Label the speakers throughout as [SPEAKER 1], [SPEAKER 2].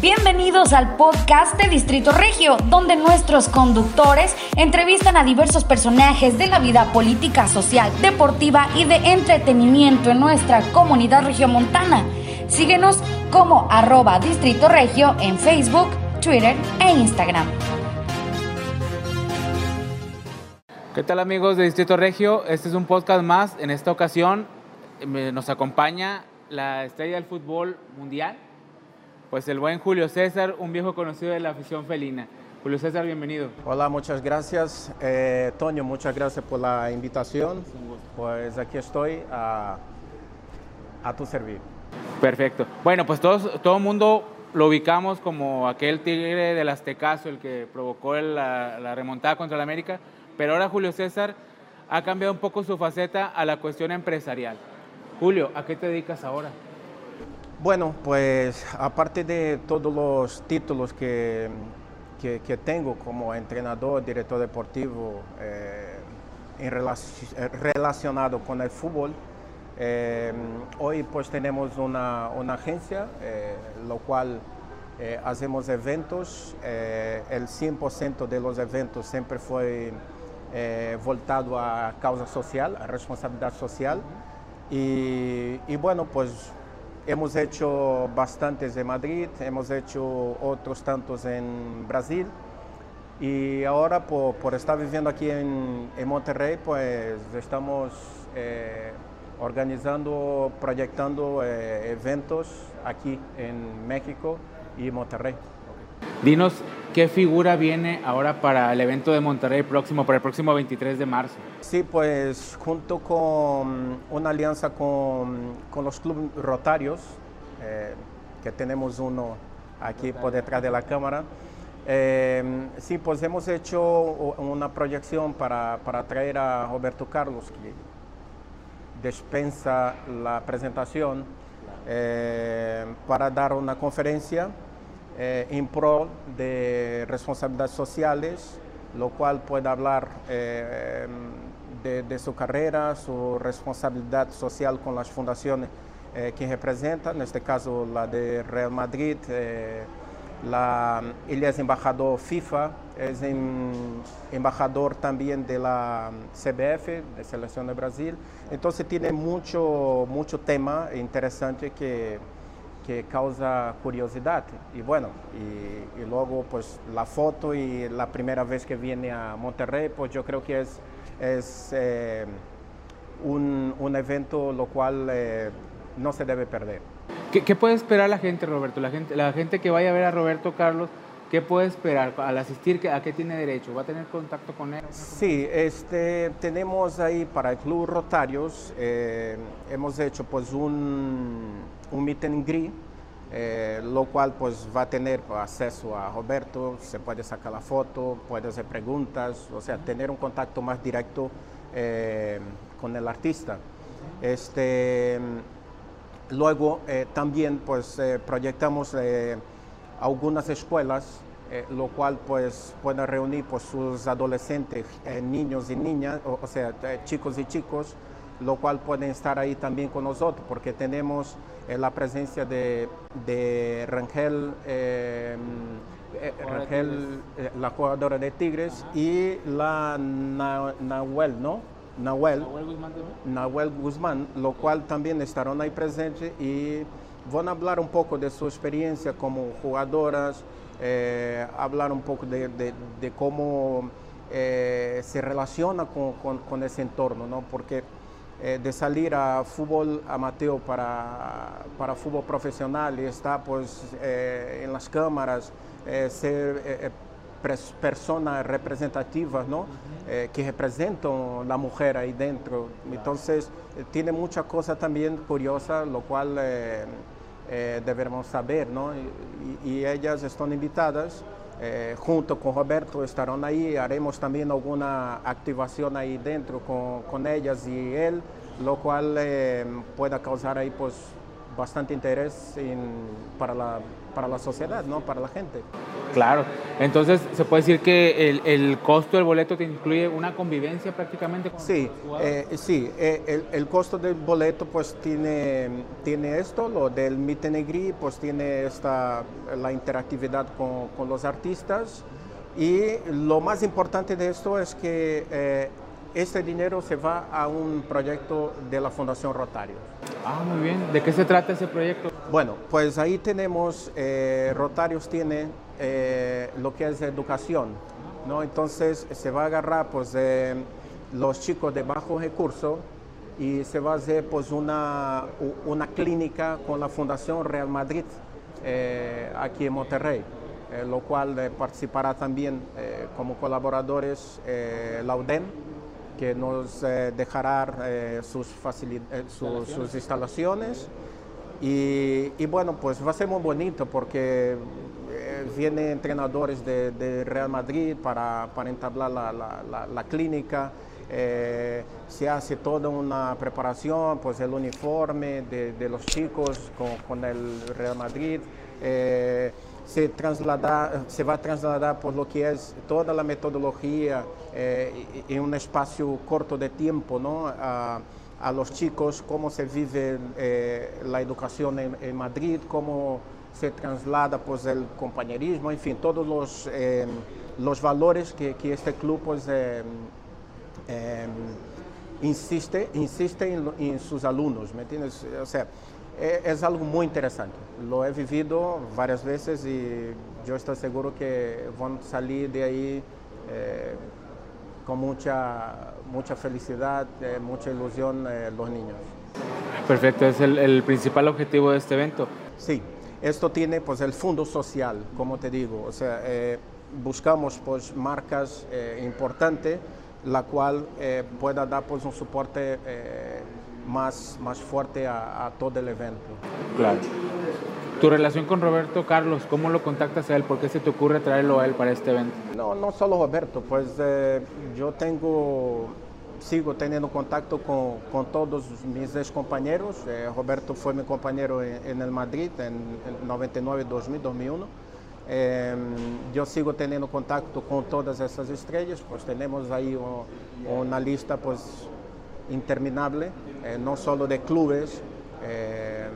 [SPEAKER 1] Bienvenidos al podcast de Distrito Regio, donde nuestros conductores entrevistan a diversos personajes de la vida política, social, deportiva y de entretenimiento en nuestra comunidad regiomontana. Síguenos como arroba Distrito Regio en Facebook, Twitter e Instagram.
[SPEAKER 2] ¿Qué tal amigos de Distrito Regio? Este es un podcast más. En esta ocasión nos acompaña la estrella del fútbol mundial, pues el buen Julio César, un viejo conocido de la afición felina. Julio César, bienvenido.
[SPEAKER 3] Hola, muchas gracias. Eh, Toño, muchas gracias por la invitación. Pues aquí estoy a, a tu servir.
[SPEAKER 2] Perfecto. Bueno, pues todos, todo el mundo lo ubicamos como aquel tigre del Aztecaso, el que provocó la, la remontada contra el América, pero ahora Julio César ha cambiado un poco su faceta a la cuestión empresarial. Julio, ¿a qué te dedicas ahora?
[SPEAKER 3] Bueno, pues aparte de todos los títulos que, que, tengo como entrenador, director deportivo eh, en relacionado con el fútbol, eh, hoy pues tenemos una, una agencia, eh, lo cual hacemos eventos, el 100% de los eventos siempre fue voltado a causa social, a responsabilidad social. Y, y bueno, pues Hemos hecho bastantes en Madrid, hemos hecho otros tantos en Brasil y ahora por, estar viviendo aquí en, Monterrey, pues estamos eh, organizando, proyectando eh, eventos aquí en México y Monterrey.
[SPEAKER 2] Dinos qué figura viene ahora para el evento de Monterrey próximo, para el próximo 23 de marzo.
[SPEAKER 3] Sí, pues junto con una alianza con, con los clubes rotarios, eh, que tenemos uno aquí por detrás de la cámara, eh, sí, pues hemos hecho una proyección para, para traer a Roberto Carlos, que dispensa la presentación, eh, para dar una conferencia eh, en pro de responsabilidades sociales, lo cual puede hablar eh, de, su carrera, su responsabilidad social con las fundaciones eh, que representa, en este caso la de Real Madrid, él es embajador FIFA, es embajador también de la CBF, de Selección de Brasil, entonces tiene mucho, mucho tema interesante que que causa curiosidad. Y bueno, y, luego pues la foto y la primera vez que viene a Monterrey, pues yo creo que es, es eh, un, un, evento lo cual eh, no se debe perder.
[SPEAKER 2] ¿Qué, ¿Qué, puede esperar la gente, Roberto? La gente, la gente que vaya a ver a Roberto Carlos, ¿qué puede esperar al asistir? ¿A qué tiene derecho? ¿Va a tener contacto con él?
[SPEAKER 3] Sí, este, tenemos ahí para el Club Rotarios, eh, hemos hecho pues un un meet and greet, eh, lo cual pues va a tener acceso a Roberto, se puede sacar la foto, puede hacer preguntas, o sea, tener un contacto más directo eh, con el artista. Este, luego eh, también pues proyectamos algunas escuelas, lo cual pues puede reunir pues, sus adolescentes, niños y niñas, o sea, chicos y chicos, lo cual pueden estar ahí también con nosotros, porque tenemos eh, la presencia de, de Rangel, eh, eh, Rangel la jugadora de Tigres, y la Nahuel, ¿no? Nahuel, Nahuel Guzmán, lo cual también estarán ahí presentes y van a hablar un poco de su experiencia como jugadoras, hablar un poco de, de, cómo se relaciona con, con, con, ese entorno, ¿no? Porque eh, de salir a fútbol amateur para, para fútbol profesional y estar pues, eh, en las cámaras, eh, ser personas representativas ¿no? que representan la mujer ahí dentro. Entonces, tiene mucha cosa también curiosa, lo cual debemos saber, ¿no? y, y ellas están invitadas. Eh, junto con Roberto estarán ahí, haremos también alguna activación ahí dentro con, con ellas y él, lo cual eh, pueda causar ahí pues bastante interés para, la, para la sociedad, ¿no? para la gente.
[SPEAKER 2] Claro, entonces se puede decir que el, el costo del boleto te incluye una convivencia prácticamente con
[SPEAKER 3] Sí, eh, sí eh, el, el, costo del boleto pues tiene, tiene esto, lo del meet and pues tiene esta, la interactividad con, con los artistas y lo más importante de esto es que eh, este dinero se va a un proyecto de la Fundación Rotario.
[SPEAKER 2] Ah, muy bien. ¿De qué se trata ese proyecto?
[SPEAKER 3] Bueno, pues ahí tenemos, eh, Rotarios tiene eh, lo que es educación, ¿no? Entonces se va a agarrar pues los chicos de bajo recurso y se va a hacer pues una, una clínica con la Fundación Real Madrid eh, aquí en Monterrey. lo cual participará también como colaboradores la UDEM, que nos eh, dejará eh, sus, eh, sus, instalaciones. Y, bueno, pues va a ser muy bonito porque vienen entrenadores de, Real Madrid para, para entablar la, la, clínica. se hace toda una preparación, pues el uniforme de, los chicos con, con, el Real Madrid se, trasladar, se va a trasladar por lo que es toda la metodología eh, en un espacio corto de tiempo ¿no? a, a los chicos, cómo se vive eh, la educación en, Madrid, cómo se traslada pues, el compañerismo, en fin, todos los, eh, los valores que, que, este club pues, insiste, insiste en, en, sus alumnos, ¿me entiendes? O sea, é, é algo muito interessante. Lo he vivido várias vezes e eu estou seguro que vão sair de aí eh, com muita muita felicidade, eh, muita ilusão eh, os niños.
[SPEAKER 2] Perfecto, es el, el, principal objetivo de este evento.
[SPEAKER 3] Sí, esto tiene pues el fondo social, como te digo, o sea, eh, buscamos pues marcas eh, importantes, la cual eh, pueda dar pues un soporte más, más fuerte a, a, todo el evento.
[SPEAKER 2] Claro. Tu relación con Roberto Carlos, ¿cómo lo contactas a él? ¿Por qué se te ocurre traerlo a él para este evento?
[SPEAKER 3] No, no solo Roberto, pues eh, yo tengo, sigo teniendo contacto con, con todos mis ex compañeros. Eh, Roberto fue mi compañero en, en el Madrid en, en 99, 2000, 2001. Eh, yo sigo teniendo contacto con todas esas estrellas, pues tenemos ahí un, una lista pues interminable, eh, no solo de clubes eh,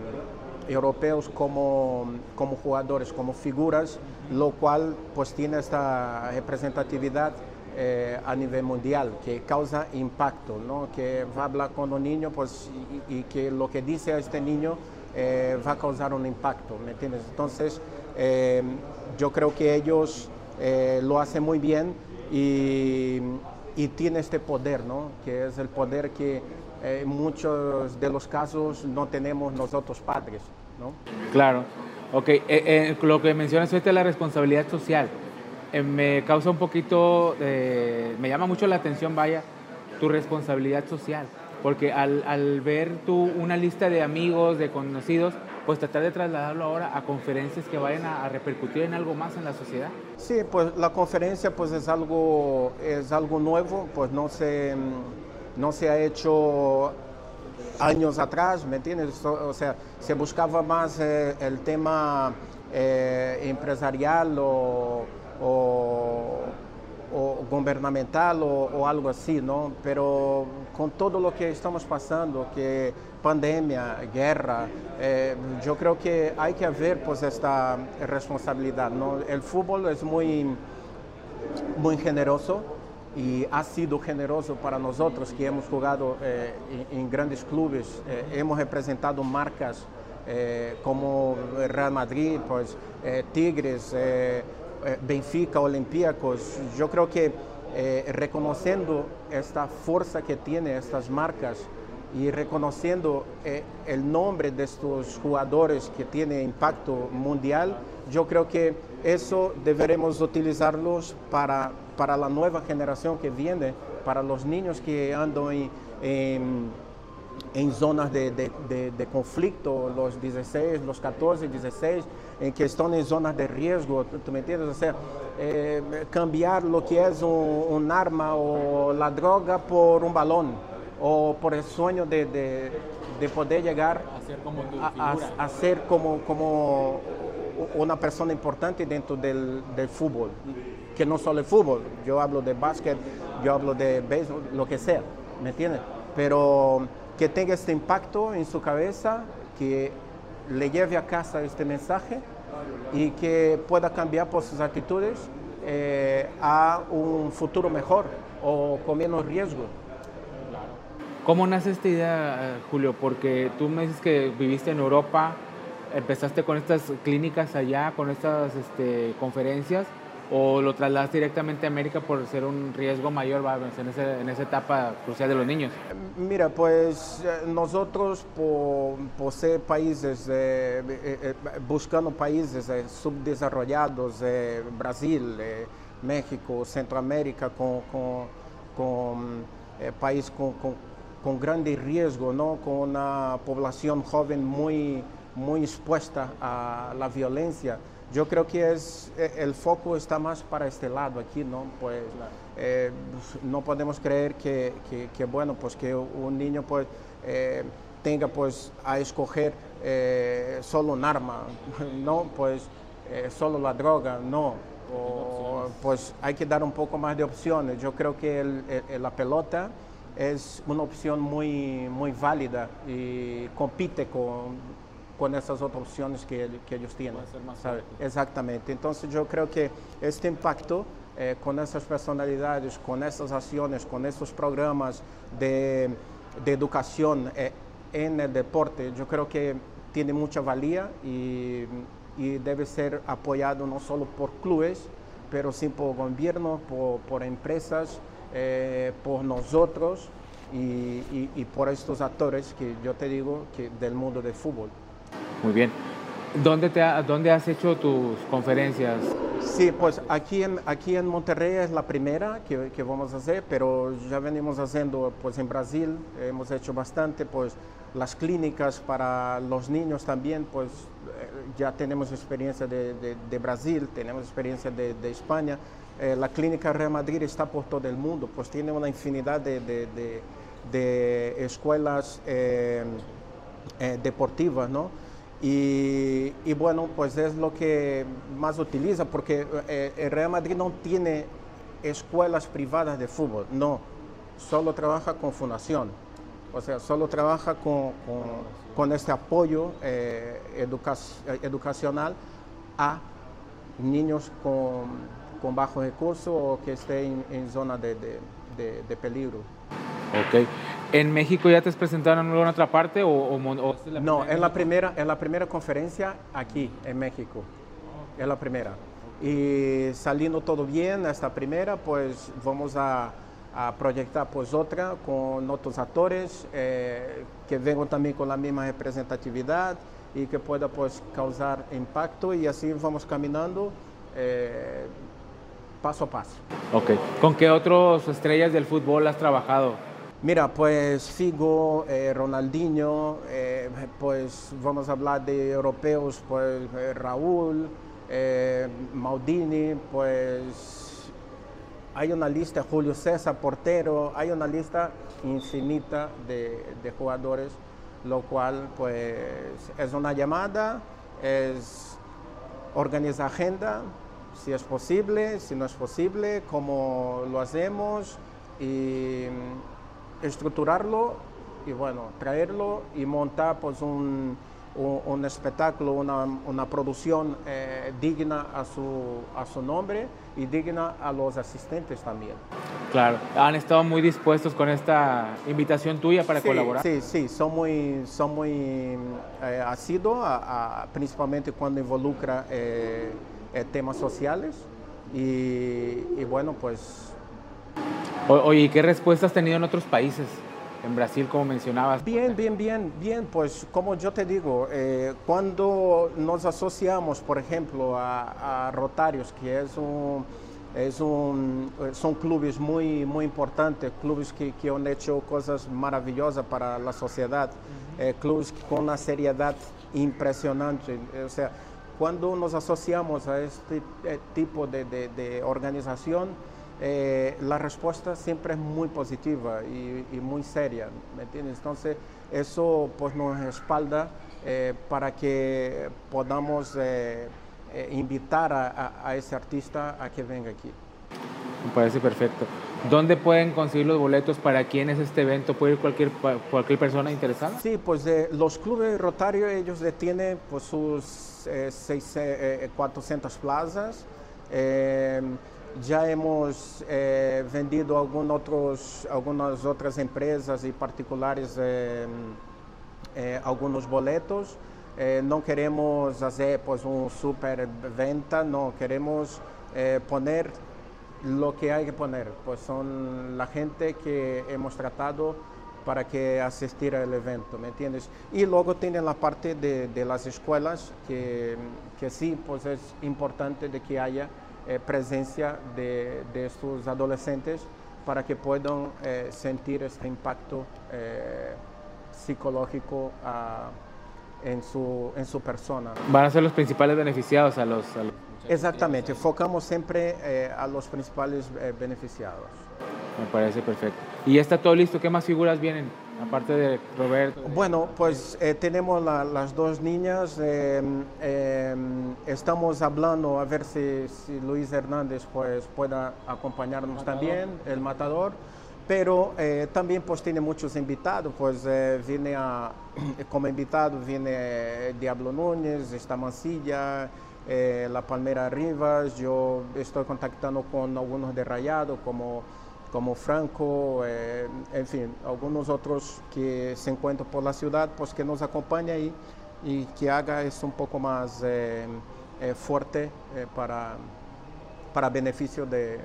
[SPEAKER 3] europeos como, como jugadores, como figuras, lo cual pues tiene esta representatividad eh, a nivel mundial, que causa impacto, ¿no? que va a hablar con un niño pues, y, y que lo que dice a este niño eh, va a causar un impacto, ¿me entiendes? Entonces, eh, yo creo que ellos eh, lo hacen muy bien y, y tiene este poder, ¿no? que es el poder que en eh, muchos de los casos no tenemos nosotros padres. ¿no?
[SPEAKER 2] Claro, ok, eh, lo que mencionas es la responsabilidad social. Eh, me causa un poquito, me llama mucho la atención, vaya, tu responsabilidad social, porque al, al ver tú una lista de amigos, de conocidos, pues tratar de trasladarlo ahora a conferencias que vayan a, repercutir en algo más en la sociedad.
[SPEAKER 3] Sí, pues la conferencia pues es algo, es algo nuevo, pues no se, no se ha hecho años atrás, ¿me entiendes? O sea, se buscaba más eh, el tema eh, empresarial o, o, o gubernamental o, o, algo así, ¿no? Pero con todo lo que estamos pasando, que pandemia, guerra, eh, yo creo que hay que haber pues esta responsabilidad, ¿no? El fútbol es muy, muy generoso y ha sido generoso para nosotros que hemos jugado eh, en, en, grandes clubes, eh, hemos representado marcas eh, como Real Madrid, pues, Tigres, Benfica, Olympiacos. Yo creo que reconociendo esta fuerza que tienen estas marcas y reconociendo el nombre de estos jugadores que tienen impacto mundial, yo creo que eso deberemos utilizarlos para para la nueva generación que viene, para los niños que andan en, zonas de, conflicto, los 16, los 14, 16, en que están en zonas de riesgo, ¿tú me entiendes? O sea, eh, cambiar lo que es un, un, arma o la droga por un balón. o por el sueño de, de, de poder llegar
[SPEAKER 2] A ser como tu
[SPEAKER 3] a, a- a ser como, como una persona importante dentro del, del fútbol, que no solo el fútbol, yo hablo de básquet, yo hablo de béisbol, lo que sea, ¿me entiendes? Pero que tenga este impacto en su cabeza, que le lleve a casa este mensaje y que pueda cambiar por sus actitudes eh, a un futuro mejor o con menos riesgo.
[SPEAKER 2] ¿Cómo nace esta idea, Julio? Porque tú me dices que viviste en Europa, empezaste con estas clínicas allá, con estas este, conferencias, o lo trasladaste directamente a América por ser un riesgo mayor va, en, ese- en esa etapa crucial de los niños.
[SPEAKER 3] Mira, pues eh, nosotros por, ser países, eh, eh, buscando países eh, subdesarrollados, Brasil, México, Centroamérica, con, con, con, país con, con, con grande riesgo, ¿no? con una población joven muy, muy expuesta a la violencia. Yo creo que es, eh, el foco está más para este lado aquí, ¿no? Pues eh, no podemos creer que, que- que, bueno, pues que un niño pues eh, tenga pues a escoger eh, solo un arma, no, pues solo la droga, no. O, pues hay que dar un poco más de opciones. Yo creo que el- el- la pelota es una opción muy, muy válida y compite con, con esas otras opciones que, que ellos tienen.
[SPEAKER 2] Puede ser más
[SPEAKER 3] ¿sabe?
[SPEAKER 2] fuerte.
[SPEAKER 3] Exactamente. Entonces yo creo que este impacto eh, con esas personalidades, con esas acciones, con estos programas de, de educación eh, en el deporte, yo creo que tiene mucha valía y, y debe ser apoyado no solo por clubes, pero sí por gobierno, por, por empresas, eh, por nosotros y, y- y por estos actores que yo te digo que del mundo del fútbol.
[SPEAKER 2] Muy bien. ¿Dónde, te ¿Dónde has hecho tus conferencias?
[SPEAKER 3] Sí, pues aquí en, aquí en Monterrey es la primera que, que vamos a hacer, pero ya venimos haciendo pues en Brasil, hemos hecho bastante, pues las clínicas para los niños también, pues eh, ya tenemos experiencia de, de- de Brasil, tenemos experiencia de, España. Eh, la clínica Real Madrid está por todo el mundo, pues tiene una infinidad de escuelas eh, eh, deportivas, ¿no? Y, bueno, pues es lo que más utiliza, porque eh, el Real Madrid no tiene escuelas privadas de fútbol, no, solo trabaja con fundación, o sea, solo trabaja con, con- este apoyo eh, eh, educacional a niños con, con bajos recursos o que estén en zona de, de- de- de peligro.
[SPEAKER 2] Ok. ¿En México ya te has presentado en alguna otra parte o, o o la
[SPEAKER 3] No, es la primera, es la primera conferencia aquí en México. Es la primera. Y saliendo todo bien, esta primera, pues vamos a, a proyectar pues otra con otros actores eh, que vengan también con la misma representatividad y que pueda pues causar impacto y así vamos caminando eh, paso a paso.
[SPEAKER 2] Ok. ¿Con qué otros estrellas del fútbol has trabajado?
[SPEAKER 3] Mira, pues Figo, eh, Ronaldinho, eh, pues vamos a hablar de europeos, pues eh, Raúl, Maldini, pues hay una lista, Julio César, portero, hay una lista infinita de, de jugadores, lo cual pues es una llamada, es organizar agenda, si es posible, si no es posible, cómo lo hacemos y estructurarlo y bueno, traerlo y montar pues un, un, un espectáculo, una, una producción eh, digna a su, a su nombre y digna a los asistentes también.
[SPEAKER 2] Claro. Han estado muy dispuestos con esta invitación tuya para
[SPEAKER 3] sí,
[SPEAKER 2] colaborar.
[SPEAKER 3] Sí, sí, son muy, son muy eh, asiduos, principalmente cuando involucra eh, eh, temas sociales. Y, y bueno, pues
[SPEAKER 2] O- oye, ¿y qué respuesta has tenido en otros países? En Brasil, como mencionabas.
[SPEAKER 3] Bien, bien, bien, bien. Pues como yo te digo, eh, cuando nos asociamos, por ejemplo, a, a Rotarios, que es un, es un, son clubes muy, muy importantes, clubes que, que han hecho cosas maravillosas para la sociedad, eh, clubes con una seriedad impresionante. O sea, cuando nos asociamos a este eh, tipo de, de- de organización, eh, la respuesta siempre es muy positiva y, muy seria, ¿me entiendes? Entonces, eso pues nos respalda eh, para que podamos eh, invitar a, ese artista a que venga aquí.
[SPEAKER 2] Me parece perfecto. ¿Dónde pueden conseguir los boletos para quién es este evento? ¿Puede ir cualquier, cualquier persona interesada?
[SPEAKER 3] Sí, pues los clubes Rotario, ellos tienen pues, sus seis, 400 plazas ya hemos eh, vendido otros, algunas otras empresas y particulares eh, eh, algunos boletos. no queremos hacer pues, un super venta, no queremos poner lo que hay que poner, pues son la gente que hemos tratado para que asistir al evento, ¿me entiendes? Y luego tienen la parte de, de las escuelas, que, que sí, pues es importante de que haya eh, presencia de, estos adolescentes para que puedan eh, sentir este impacto eh, psicológico ah, en, su, en su persona.
[SPEAKER 2] Van a ser los principales beneficiados a los...
[SPEAKER 3] Exactamente, focamos siempre a los principales beneficiados.
[SPEAKER 2] Me parece perfecto. ¿Y ya está todo listo? ¿Qué más figuras vienen? Aparte de Roberto?
[SPEAKER 3] Bueno, pues eh, tenemos las dos niñas. Em, em, estamos hablando a ver si, Luis Hernández pues, pueda acompañarnos también, el matador. Pero eh, también pues tiene muchos invitados, pues eh, viene a, como invitado viene Diablo Núñez, esta Mancilla, la Palmera Rivas, yo estoy contactando con algunos de Rayado como como Franco, eh, en fin, algunos otros que se encuentran por la ciudad, pues que nos acompañe ahí y que haga eso un poco más eh, eh, fuerte para, para beneficio de,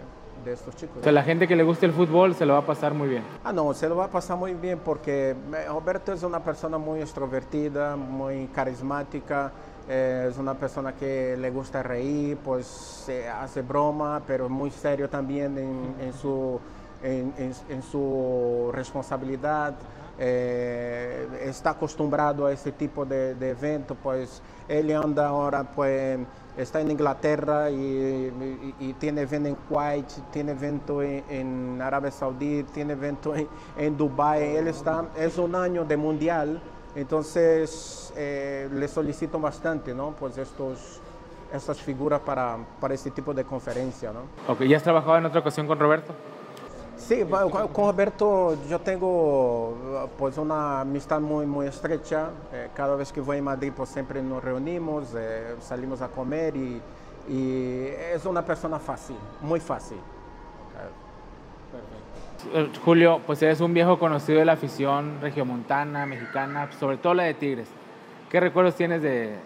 [SPEAKER 3] de estos chicos.
[SPEAKER 2] O sea, la gente que le guste el fútbol se lo va a pasar muy bien.
[SPEAKER 3] Ah, no, se lo va a pasar muy bien porque Roberto es una persona muy extrovertida, muy carismática, es una persona que le gusta reír, pues se hace broma, pero muy serio también en, su, en, su responsabilidad. Eh, está acostumbrado a este tipo de, de, evento, pues él anda ahora, pues está en Inglaterra y, tiene evento en Kuwait, tiene evento en, Arabia Saudita, tiene evento en, en Dubai. Él está, es un año de mundial entonces, eh, le solicito bastante, ¿no? Pues estos, estas figuras para, para este tipo de conferencia, ¿no?
[SPEAKER 2] Ok, ¿ya has trabajado en otra ocasión con Roberto?
[SPEAKER 3] Sí, con Roberto yo tengo pues una amistad muy, muy estrecha. Eh, cada vez que voy a Madrid pues siempre nos reunimos, eh, salimos a comer y, y, es una persona fácil, muy fácil.
[SPEAKER 2] Eh, Julio, pues eres un viejo conocido de la afición regiomontana, mexicana, sobre todo la de Tigres. ¿Qué recuerdos tienes de,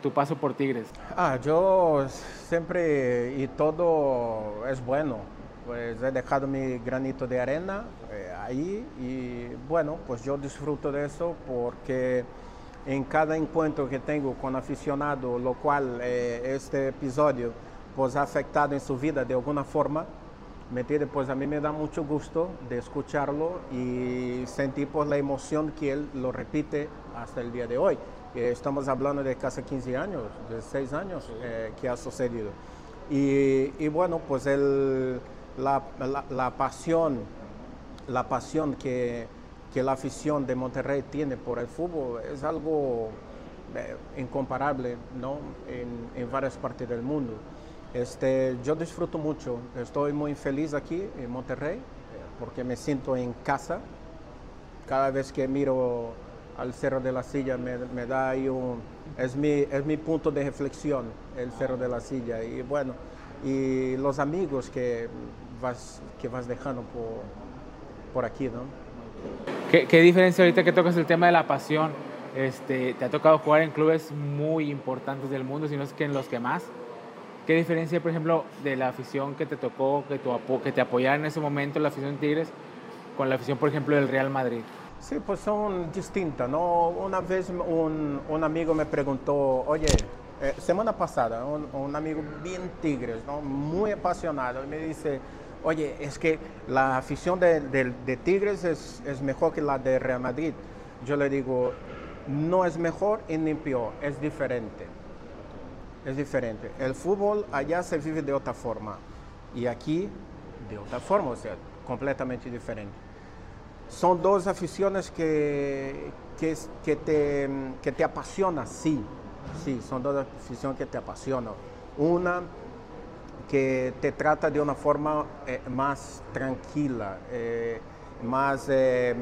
[SPEAKER 2] tu paso por Tigres?
[SPEAKER 3] Ah, yo siempre y todo es bueno. Pues he dejado mi granito de arena eh, ahí y bueno, pues yo disfruto de eso porque en cada encuentro que tengo con aficionado, lo cual eh, este episodio pues ha afectado en su vida de alguna forma, ¿me Pues a mí me da mucho gusto de escucharlo y sentir pues la emoción que él lo repite hasta el día de hoy. estamos hablando de casi 15 años, de 6 años eh, que ha sucedido. Y, bueno, pues el, la, la, pasión, la pasión que, que, la afición de Monterrey tiene por el fútbol es algo eh, incomparable ¿no? en, en varias partes del mundo. Este, yo disfruto mucho, estoy muy feliz aquí en Monterrey porque me siento en casa. Cada vez que miro al Cerro de la Silla me, da ahí un... Es mi, es mi punto de reflexión, el Cerro de la Silla. Y bueno, y los amigos que vas, que vas dejando por, por aquí, ¿no?
[SPEAKER 2] ¿Qué, ¿Qué, diferencia ahorita que tocas el tema de la pasión? Este, te ha tocado jugar en clubes muy importantes del mundo, si no es que en los que más. ¿Qué diferencia, por ejemplo, de la afición que te tocó, que, tu, que te apoyara en ese momento, la afición de Tigres, con la afición, por ejemplo, del Real Madrid?
[SPEAKER 3] Sí, pues son distintas, ¿no? Una vez un, un amigo me preguntó, oye, eh, semana pasada, un, un, amigo bien Tigres, ¿no? Muy apasionado, y me dice, oye, es que la afición de, de, de Tigres es, es, mejor que la de Real Madrid. Yo le digo, no es mejor ni peor, es diferente es diferente. El fútbol allá se vive de otra forma y aquí de otra forma, o sea, completamente diferente. Son dos aficiones que, que, te, que te apasionan, sí, sí, son dos aficiones que te apasionan. Una que te trata de una forma eh, más tranquila, eh, más, eh,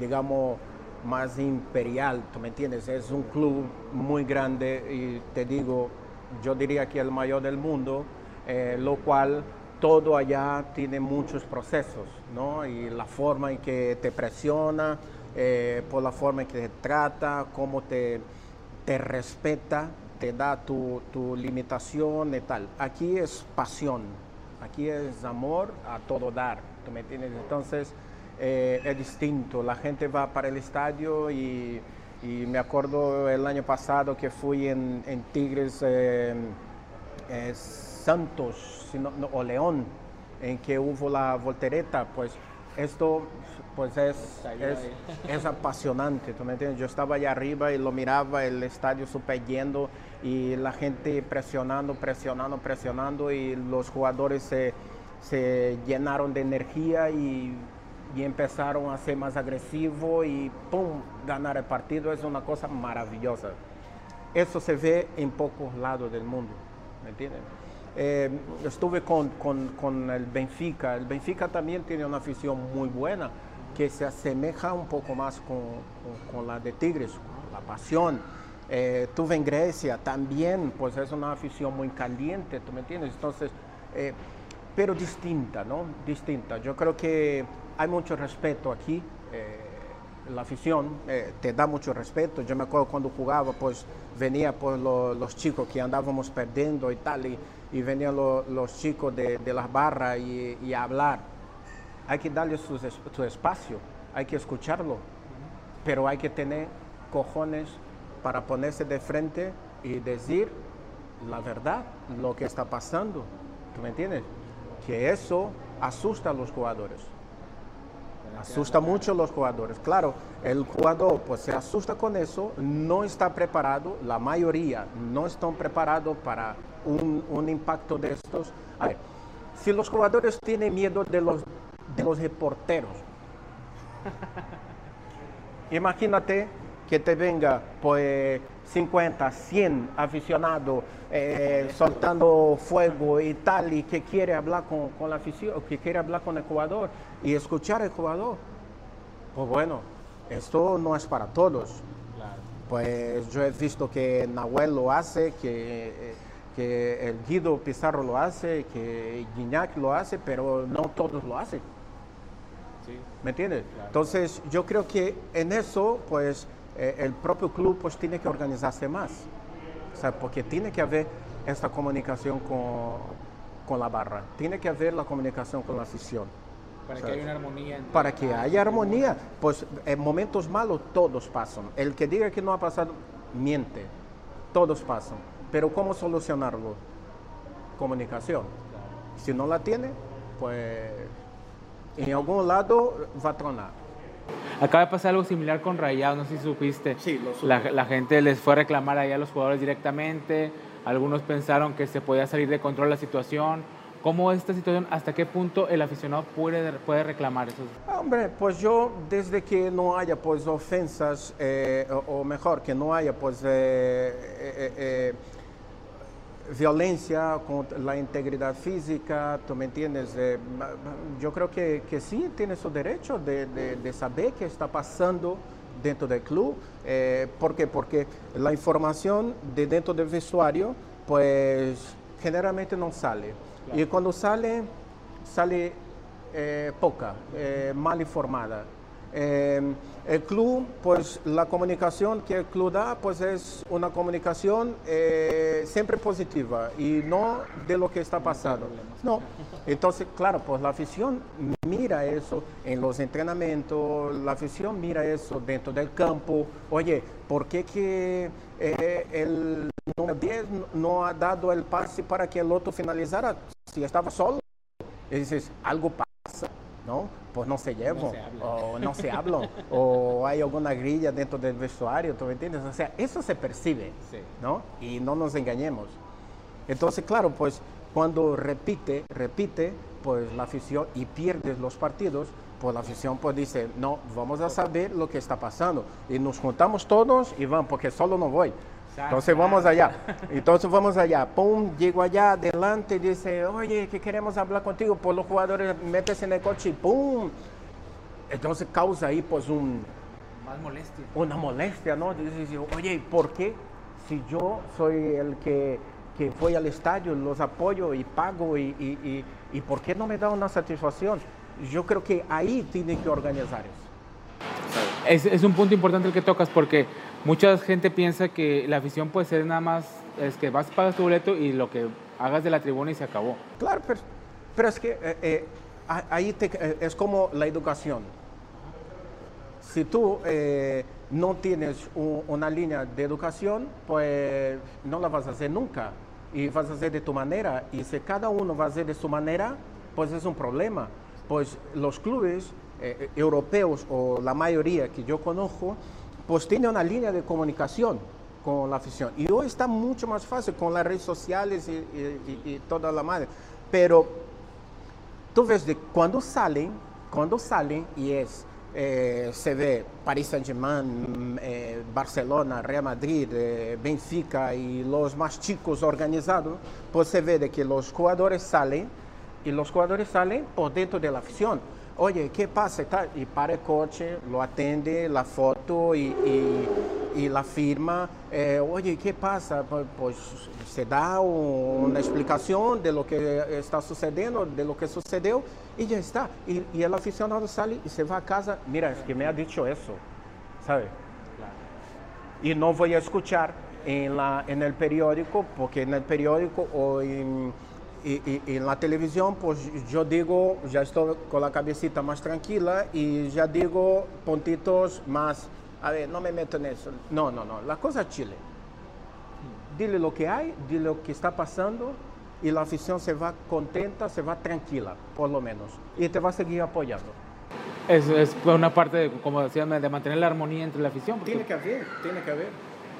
[SPEAKER 3] digamos, más imperial, ¿tú me entiendes? Es un club muy grande y te digo, yo diría que el mayor del mundo, lo cual todo allá tiene muchos procesos, ¿no? Y la forma en que te presiona, por la forma en que te trata, cómo te, te respeta, te da tu, tu limitación y tal. Aquí es pasión, aquí es amor a todo dar, ¿tú me entiendes? Entonces eh, es distinto, la gente va para el estadio y, y, me acuerdo el año pasado que fui en, en Tigres eh, eh, Santos sino, no, o León, en que hubo la voltereta, pues esto pues es, es, es, apasionante, ¿tú me entiendes? Yo estaba allá arriba y lo miraba, el estadio super yendo y la gente presionando, presionando, presionando y los jugadores se, se llenaron de energía y, y, empezaron a ser más agresivos y ¡pum! ganar el partido es una cosa maravillosa. Eso se ve en pocos lados del mundo, ¿me? Eh, estuve con, con, con, el Benfica. El Benfica también tiene una afición muy buena que se asemeja un poco más con, con la de Tigres, la pasión. Eh, tuve en Grecia también, pues es una afición muy caliente, ¿tú me entiendes? Entonces, eh, pero distinta, ¿no? Distinta. Yo creo que hay mucho respeto aquí. Eh, la afición eh, te da mucho respeto. Yo me acuerdo cuando jugaba, pues venía pues, lo, los chicos que andábamos perdiendo y tal, y, venían lo, los chicos de, las barras y, hablar. Hay que darle su, su espacio, hay que escucharlo, pero hay que tener cojones para ponerse de frente y decir la verdad, lo que está pasando. ¿Tú me entiendes? Que eso asusta a los jugadores. Asusta mucho a los jugadores. Claro, el jugador pues se asusta con eso, no está preparado, la mayoría no están preparados para un, un impacto de estos. A ver, si los jugadores tienen miedo de los, de los reporteros, imagínate que te venga pues 50, 100 aficionados eh, soltando fuego y tal, y que quiere hablar con, con, la afición, que quiere hablar con el jugador y escuchar al jugador. Pues bueno, esto no es para todos. Claro. Pues yo he visto que Nahuel lo hace, que, que el Guido Pizarro lo hace, que Guiñac lo hace, pero no todos lo hacen. Sí. ¿Me entiendes? Claro. Entonces yo creo que en eso, pues eh, el propio club pues tiene que organizarse más, o sea, porque tiene que haber esta comunicación con, con, la barra, tiene que haber la comunicación con la afición.
[SPEAKER 2] Para que haya una armonía.
[SPEAKER 3] Para que haya armonía, pues en momentos malos todos pasan. El que diga que no ha pasado, miente, todos pasan. Pero ¿cómo solucionarlo? Comunicación. Si no la tiene, pues en algún lado va a tronar.
[SPEAKER 2] Acaba de pasar algo similar con Rayados, no sé si supiste.
[SPEAKER 3] Sí, lo supe.
[SPEAKER 2] la, la, gente les fue a reclamar allá a los jugadores directamente, algunos pensaron que se podía salir de control la situación. ¿Cómo es esta situación? ¿Hasta qué punto el aficionado puede, puede reclamar eso?
[SPEAKER 3] Hombre, pues yo desde que no haya pues ofensas, eh, o, o, mejor, que no haya pues eh, eh, violencia contra la integridad física, ¿tú me entiendes? Eh, yo creo que, que, sí tiene su derecho de, de, de, saber qué está pasando dentro del club. Eh, ¿Por qué? Porque la información de dentro del vestuario, pues generalmente no sale. Claro. Y cuando sale, sale eh, poca, mal informada. Eh, el club, pues la comunicación que el club da, pues es una comunicación eh, siempre positiva y no de lo que está pasando. No, entonces, claro, pues la afición mira eso en los entrenamientos, la afición mira eso dentro del campo. Oye, ¿por qué que eh, el número 10 no ha dado el pase para que el otro finalizara si estaba solo? Y dices, algo pasa, ¿no? pues no se llevan, no o no se hablan, o hay alguna grilla dentro del vestuario, ¿tú me entiendes? O sea, eso se percibe, sí. ¿no? Y no nos engañemos. Entonces, claro, pues cuando repite, repite, pues la afición, y pierdes los partidos, pues la afición pues dice, no, vamos a saber lo que está pasando. Y nos juntamos todos y vamos, porque solo no voy. Entonces vamos allá. Entonces vamos allá. Pum, llego allá adelante y dice, oye, que queremos hablar contigo. Pues los jugadores meten en el coche y pum. Entonces causa ahí pues un...
[SPEAKER 2] Más molestia.
[SPEAKER 3] Una molestia, ¿no? Dice, oye, ¿por qué? Si yo soy el que, que fue al estadio, los apoyo y pago y, y, y, ¿por qué no me da una satisfacción? Yo creo que ahí tiene que organizar eso.
[SPEAKER 2] Es, es un punto importante el que tocas porque mucha gente piensa que la afición puede ser nada más, es que vas, pagas tu boleto y lo que hagas de la tribuna y se acabó.
[SPEAKER 3] Claro, pero, pero es que eh, eh, ahí eh, es como la educación. Si tú no tienes un, una línea de educación, pues no la vas a hacer nunca. Y vas a hacer de tu manera. Y si cada uno va a hacer de su manera, pues es un problema. Pues los clubes europeos o la mayoría que yo conozco, pues tienen una línea de comunicación con la afición. Y hoy está mucho más fácil con las redes sociales y toda la madre. Pero tú ves de cuando salen, cuando salen y es, eh, se ve Paris Saint-Germain, eh, Barcelona, Real Madrid, eh, Benfica y los más chicos organizados, pues se ve de que los jugadores salen y los jugadores salen por dentro de la afición. Oye, ¿qué pasa? Y para el coche, lo atende, la foto y, la firma. Eh, Oye, ¿qué pasa? Pues, pues se da un, una explicación de lo que está sucediendo, de lo que sucedió y ya está. Y, el aficionado sale y se va a casa. Mira, es que me ha dicho eso, ¿sabe? Y no voy a escuchar en el periódico, porque en el periódico o en y, y, y, en la televisión, pues yo digo, ya estoy con la cabecita más tranquila y ya digo puntitos más, a ver, no me meto en eso. No, no, no, la cosa es Chile. Dile lo que hay, dile lo que está pasando y la afición se va contenta, se va tranquila, por lo menos, y te va a seguir apoyando.
[SPEAKER 2] Es, es una parte, de, como decían, de mantener la armonía entre la afición.
[SPEAKER 3] Porque... Tiene que haber, tiene que haber,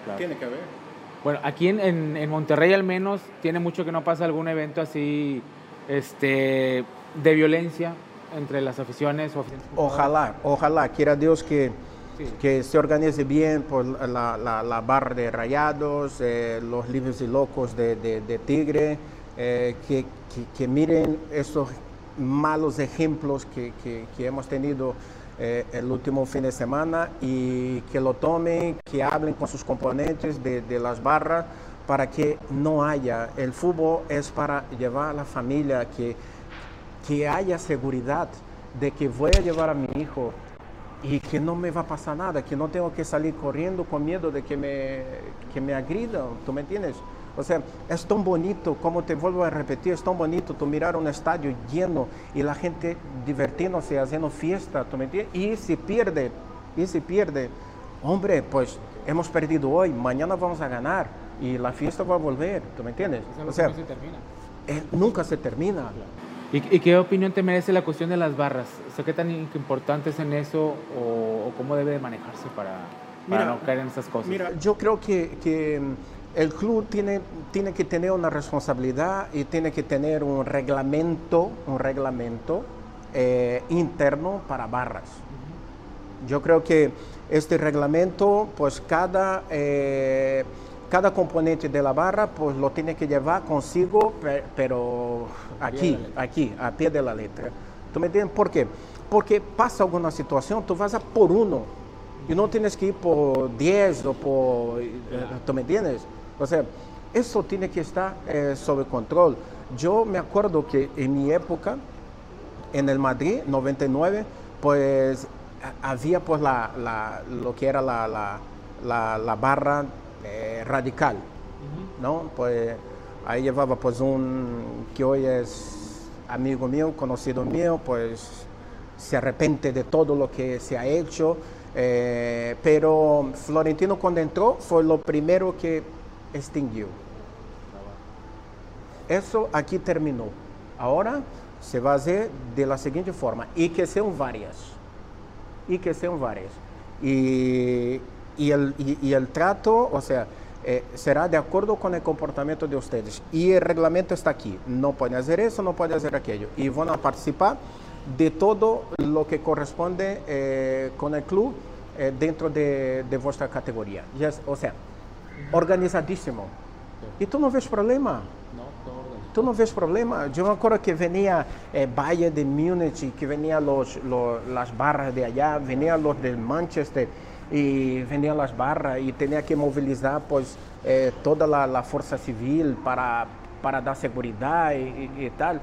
[SPEAKER 3] claro. tiene que haber.
[SPEAKER 2] Bueno, aquí en, en, en, Monterrey al menos tiene mucho que no pasa algún evento así este, de violencia entre las aficiones. O aficiones
[SPEAKER 3] ojalá, ojalá, quiera Dios que, sí. que se organice bien por la, la, la barra de rayados, eh, los libres y locos de, de, de Tigre, eh, que, que, que, miren esos malos ejemplos que, que hemos tenido eh, el último fin de semana y que lo tomen, que hablen con sus componentes de, de, las barras para que no haya. El fútbol es para llevar a la familia, que, que haya seguridad de que voy a llevar a mi hijo y que no me va a pasar nada, que no tengo que salir corriendo con miedo de que me, que me agridan, ¿tú me entiendes? O sea, es tan bonito, como te vuelvo a repetir, es tan bonito tú mirar un estadio lleno y la gente divirtiéndose, haciendo fiesta, ¿tú me entiendes? Y si pierde, y si pierde, hombre, pues hemos perdido hoy, mañana vamos a ganar y la fiesta va a volver, ¿tú me entiendes?
[SPEAKER 2] O sea, nunca se termina.
[SPEAKER 3] Eh, nunca se termina.
[SPEAKER 2] ¿Y, ¿Y, qué opinión te merece la cuestión de las barras? O sea, ¿Qué tan importante es en eso o, o cómo debe de manejarse para, para mira, no caer en esas cosas?
[SPEAKER 3] Mira, yo creo que, que el club tiene, tiene que tener una responsabilidad y tiene que tener un reglamento, un reglamento eh, interno para barras. Yo creo que este reglamento, pues cada, eh, cada componente de la barra, pues lo tiene que llevar consigo, pero aquí, aquí, a pie de la letra. ¿Tú me entiendes? ¿Por qué? Porque pasa alguna situación, tú vas a por uno y no tienes que ir por 10 o por... ¿Tú me entiendes? O sea, eso tiene que estar eh, sobre control. Yo me acuerdo que en mi época, en el Madrid, 99, pues había pues la, la, lo que era la, la, la barra eh, radical, uh -huh. ¿no? Pues ahí llevaba pues un que hoy es amigo mío, conocido mío, pues se arrepente de todo lo que se ha hecho, eh, pero Florentino cuando entró fue lo primero que extinguiu. Isso aqui terminou. Agora se vai fazer da seguinte forma, e que são várias. E que são várias. E, e, el, e, e el trato, ou seja, eh, será de acuerdo con el comportamiento de ustedes. Y el reglamento está aquí. No pueden hacer eso, no pueden hacer aquello. Y van a participar de todo lo que corresponde eh, con el club eh, dentro de, de, vuestra categoría. Ya, o sea, organizadísimo. Y tú no ves problema. Tú no ves problema. Yo me acuerdo que venía eh, Bayern de Múnich, que venían los, los, las barras de allá, venían los de Manchester y venían las barras y tenía que movilizar pues eh, toda la, la, fuerza civil para, para dar seguridad y, y, y tal.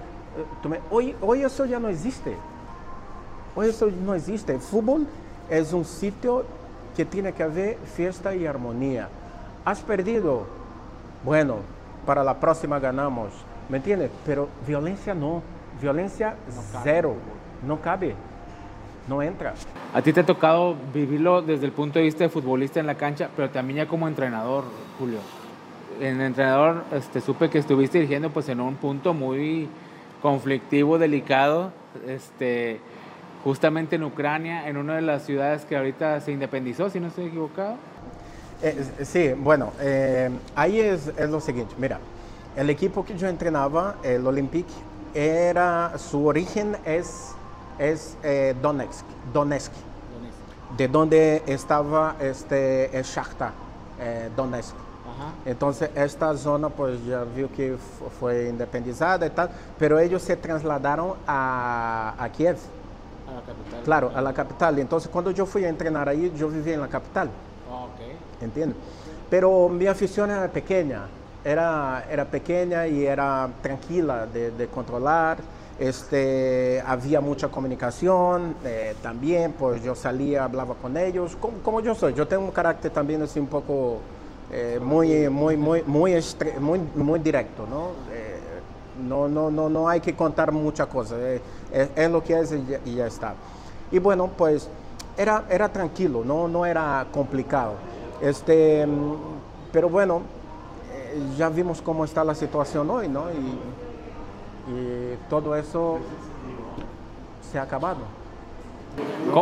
[SPEAKER 3] Hoy, hoy eso ya no existe. Hoy eso no existe. El fútbol es un sitio que tiene que haber fiesta y armonía. Has perdido, bueno, para la próxima ganamos, ¿me entiendes? Pero violencia no, violencia no cero, no cabe, no entra.
[SPEAKER 2] A ti te ha tocado vivirlo desde el punto de vista de futbolista en la cancha, pero también ya como entrenador, Julio. En entrenador este, supe que estuviste dirigiendo pues en un punto muy conflictivo, delicado, este, justamente en Ucrania, en una de las ciudades que ahorita se independizó, si no estoy equivocado.
[SPEAKER 3] Eh, sí, bueno, eh, ahí es, es, lo siguiente, mira, el equipo que yo entrenaba, el Olympique, era, su origen es, es eh, Donetsk, Donetsk, de donde estaba este, el Shakhtar, Donetsk. Entonces, esta zona, pues ya vio que fue independizada y tal, pero ellos se trasladaron a, a Kiev.
[SPEAKER 2] A la capital.
[SPEAKER 3] Claro, a la capital. Entonces, cuando yo fui a entrenar ahí, yo vivía en la capital. ¿Entiendes? Pero mi afición era pequeña, era, era pequeña y era tranquila de, de controlar. Este, había mucha comunicación eh, también, pues yo salía, hablaba con ellos, como, como yo soy. Yo tengo un carácter también así un poco eh, muy, muy, muy, muy, estre muy, muy directo, ¿no? Eh, no, no, no, no hay que contar muchas cosas, eh, es, es, lo que es y ya, y ya, está. Y bueno, pues era, era tranquilo, no, no era complicado. Este, pero bueno, ya vimos cómo está la situación hoy, ¿no? Y, y todo eso se ha acabado.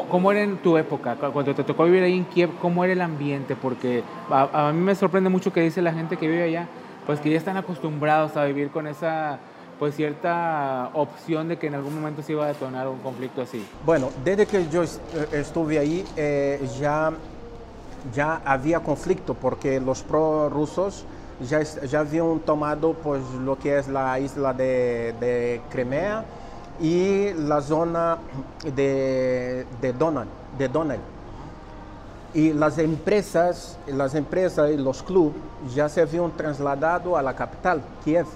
[SPEAKER 2] ¿Cómo era en tu época? Cuando te tocó vivir ahí en Kiev, ¿cómo era el ambiente? Porque a, a, mí me sorprende mucho que dice la gente que vive allá, pues que ya están acostumbrados a vivir con esa pues cierta opción de que en algún momento se iba a detonar un conflicto así.
[SPEAKER 3] Bueno, desde que yo estuve ahí eh, ya, ya había conflicto porque los prorrusos ya, ya habían tomado pues lo que es la isla de, de Crimea, y la zona de, de Donald, de Donald. Y las empresas, las empresas y los clubes ya se habían trasladado a la capital, Kiev.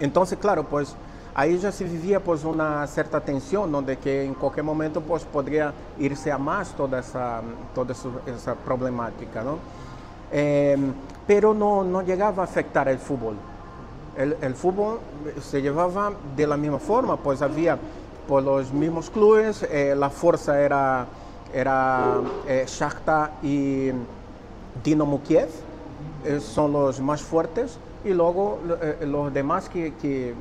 [SPEAKER 3] Entonces, claro, pues ahí ya se vivía pues una cierta tensión, donde que en cualquier momento pues podría irse a más toda esa, toda esa, problemática, ¿no? Eh, pero no, no llegaba a afectar el fútbol. El, fútbol se llevaba de la misma forma, pues había por los mismos clubes, eh, la fuerza era, era eh, Shakhtar y Dinamo Kiev, eh, son los más fuertes, y luego los demás que, que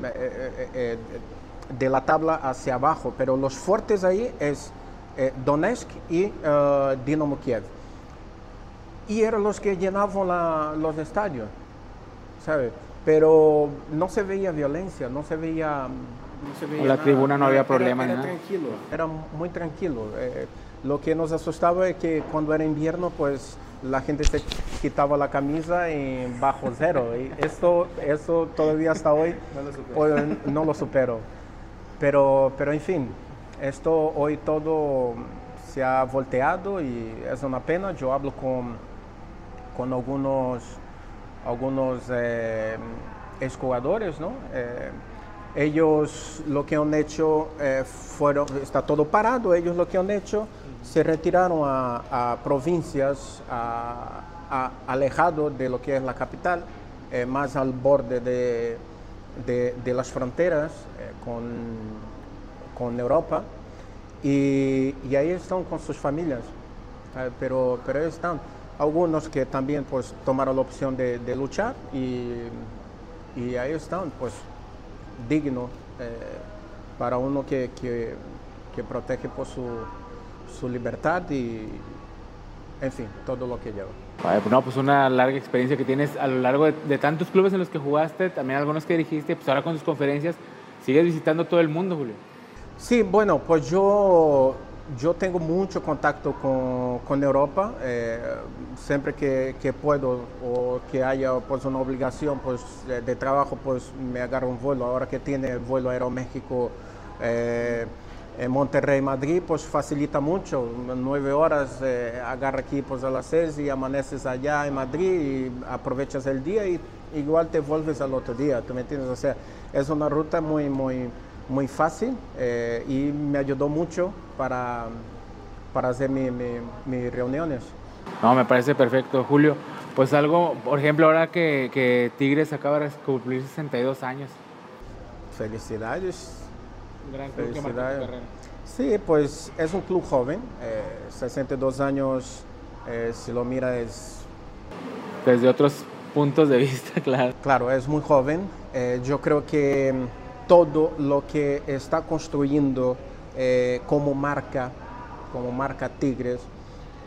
[SPEAKER 3] de la tabla hacia abajo, pero los fuertes ahí es Donetsk y Dinamo Kiev. Y eran los que llenaban la, los estadios, ¿sabes? pero no se veía violencia, no se veía... No se veía
[SPEAKER 2] la nada. tribuna no había problema.
[SPEAKER 3] Era, era tranquilo, era muy tranquilo. Eh, lo que nos asustaba es que cuando era invierno, pues la gente se quitaba la camisa en bajo cero. Y esto, eso todavía hasta hoy no lo supero. Pues, no lo supero. Pero, pero en fin, esto hoy todo se ha volteado y es una pena. Yo hablo con, con algunos algunos eh, exjugadores, ¿no? Eh, ellos lo que han hecho eh, fueron, está todo parado, ellos lo que han hecho, se retiraron a, provincias a, alejado de lo que es la capital, eh, más al borde de, de, las fronteras con, con, Europa, y, ahí están con sus familias, pero, pero están. Algunos que también pues tomaron la opción de, de luchar y, y, ahí están pues digno eh, para uno que, que, que, protege por su, su libertad y, en fin, todo lo que lleva.
[SPEAKER 2] Pues no, pues una larga experiencia que tienes a lo largo de, tantos clubes en los que jugaste, también algunos que dirigiste, pues ahora con tus conferencias, sigues visitando todo el mundo, Julio.
[SPEAKER 3] Sí, bueno, pues yo, yo tengo mucho contacto con, con Europa, eh, siempre que, que, puedo o que haya pues, una obligación pues, de, trabajo, pues me agarro un vuelo. Ahora que tiene el vuelo Aeroméxico eh, en Monterrey, Madrid, pues facilita mucho. Nueve horas, eh, agarra aquí pues, a las seis y amaneces allá en Madrid y aprovechas el día y igual te vuelves al otro día, ¿tú me entiendes? O sea, es una ruta muy, muy muy fácil eh, y me ayudó mucho para, para hacer mis mi, reuniones.
[SPEAKER 2] No, me parece perfecto, Julio. Pues algo, por ejemplo, ahora que, que Tigres acaba de cumplir 62 años.
[SPEAKER 3] Felicidades.
[SPEAKER 2] gran club Felicidades.
[SPEAKER 3] sí, pues es un club joven, 62 eh, años, eh, si lo mira es...
[SPEAKER 2] Desde otros puntos de vista, claro.
[SPEAKER 3] Claro, es muy joven. yo creo que todo lo que está construyendo eh, como marca, como marca Tigres,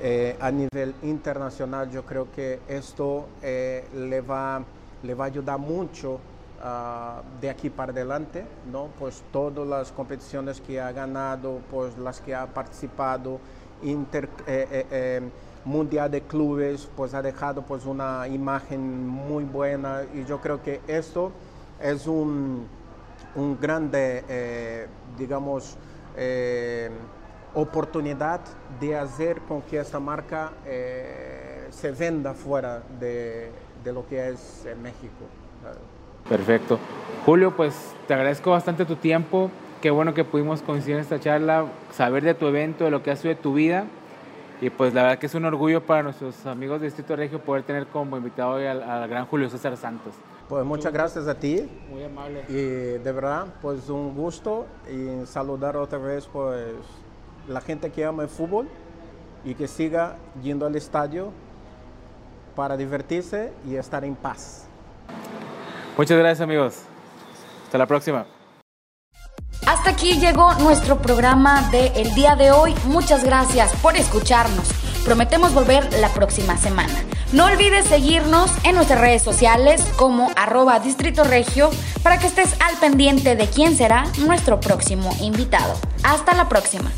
[SPEAKER 3] eh, a nivel internacional, yo creo que esto eh, le, va, le va a ayudar mucho uh, de aquí para adelante, ¿no? Pues todas las competiciones que ha ganado, pues las que ha participado, mundial de clubes, pues ha dejado pues una imagen muy buena y yo creo que esto es un un grande, eh, digamos, eh, oportunidad de hacer con que esta marca eh, se venda fuera de, de, lo que es México.
[SPEAKER 2] Perfecto. Julio, pues te agradezco bastante tu tiempo. Qué bueno que pudimos coincidir en esta charla, saber de tu evento, de lo que ha sido tu vida. Y pues la verdad que es un orgullo para nuestros amigos de Distrito Regio poder tener como invitado hoy al gran Julio César Santos.
[SPEAKER 3] Pues muchas gracias a ti.
[SPEAKER 2] Muy amable.
[SPEAKER 3] Y de verdad, pues un gusto y saludar otra vez pues la gente que ama el fútbol y que siga yendo al estadio para divertirse y estar en paz.
[SPEAKER 2] Muchas gracias amigos. Hasta la próxima.
[SPEAKER 1] Hasta aquí llegó nuestro programa de el día de hoy. Muchas gracias por escucharnos. Prometemos volver la próxima semana. No olvides seguirnos en nuestras redes sociales como arroba Distrito Regio para que estés al pendiente de quién será nuestro próximo invitado. Hasta la próxima.